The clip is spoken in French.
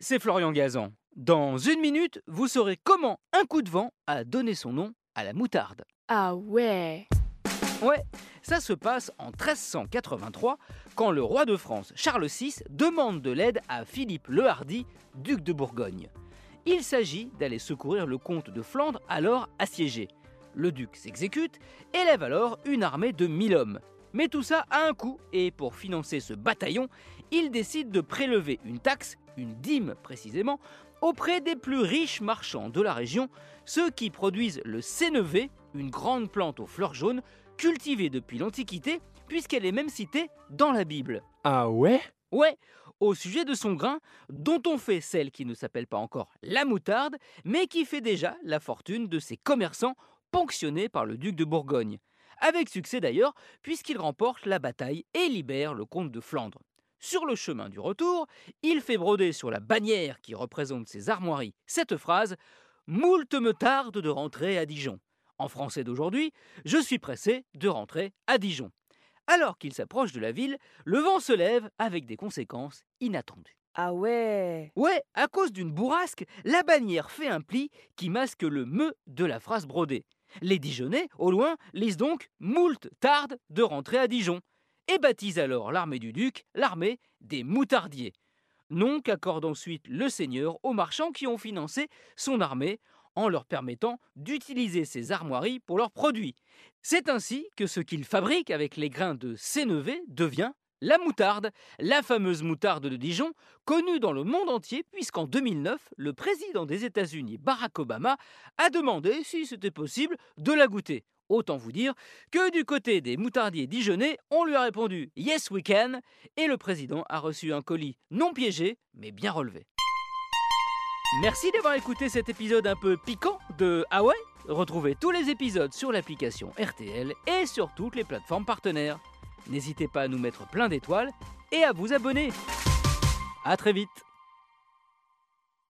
c'est Florian Gazan. Dans une minute, vous saurez comment un coup de vent a donné son nom à la moutarde. Ah ouais Ouais, ça se passe en 1383, quand le roi de France, Charles VI, demande de l'aide à Philippe le Hardy, duc de Bourgogne. Il s'agit d'aller secourir le comte de Flandre, alors assiégé. Le duc s'exécute, élève alors une armée de 1000 hommes. Mais tout ça a un coût, et pour financer ce bataillon, il décide de prélever une taxe, une dîme précisément, auprès des plus riches marchands de la région, ceux qui produisent le sénévé, une grande plante aux fleurs jaunes, cultivée depuis l'Antiquité, puisqu'elle est même citée dans la Bible. Ah ouais? Ouais, au sujet de son grain, dont on fait celle qui ne s'appelle pas encore la moutarde, mais qui fait déjà la fortune de ces commerçants ponctionnés par le duc de Bourgogne. Avec succès d'ailleurs, puisqu'il remporte la bataille et libère le comte de Flandre. Sur le chemin du retour, il fait broder sur la bannière qui représente ses armoiries cette phrase Moult me tarde de rentrer à Dijon. En français d'aujourd'hui, je suis pressé de rentrer à Dijon. Alors qu'il s'approche de la ville, le vent se lève avec des conséquences inattendues. Ah ouais Ouais, à cause d'une bourrasque, la bannière fait un pli qui masque le me de la phrase brodée. Les Dijonnais, au loin, lisent donc Moult tarde de rentrer à Dijon et baptise alors l'armée du duc l'armée des moutardiers. Nom qu'accorde ensuite le seigneur aux marchands qui ont financé son armée en leur permettant d'utiliser ses armoiries pour leurs produits. C'est ainsi que ce qu'ils fabriquent avec les grains de sénévé devient la moutarde, la fameuse moutarde de Dijon, connue dans le monde entier puisqu'en 2009, le président des États-Unis, Barack Obama, a demandé si c'était possible de la goûter. Autant vous dire que du côté des moutardiers dijonnais, on lui a répondu Yes we can et le président a reçu un colis non piégé mais bien relevé. Merci d'avoir écouté cet épisode un peu piquant de Ah Retrouvez tous les épisodes sur l'application RTL et sur toutes les plateformes partenaires. N'hésitez pas à nous mettre plein d'étoiles et à vous abonner. A très vite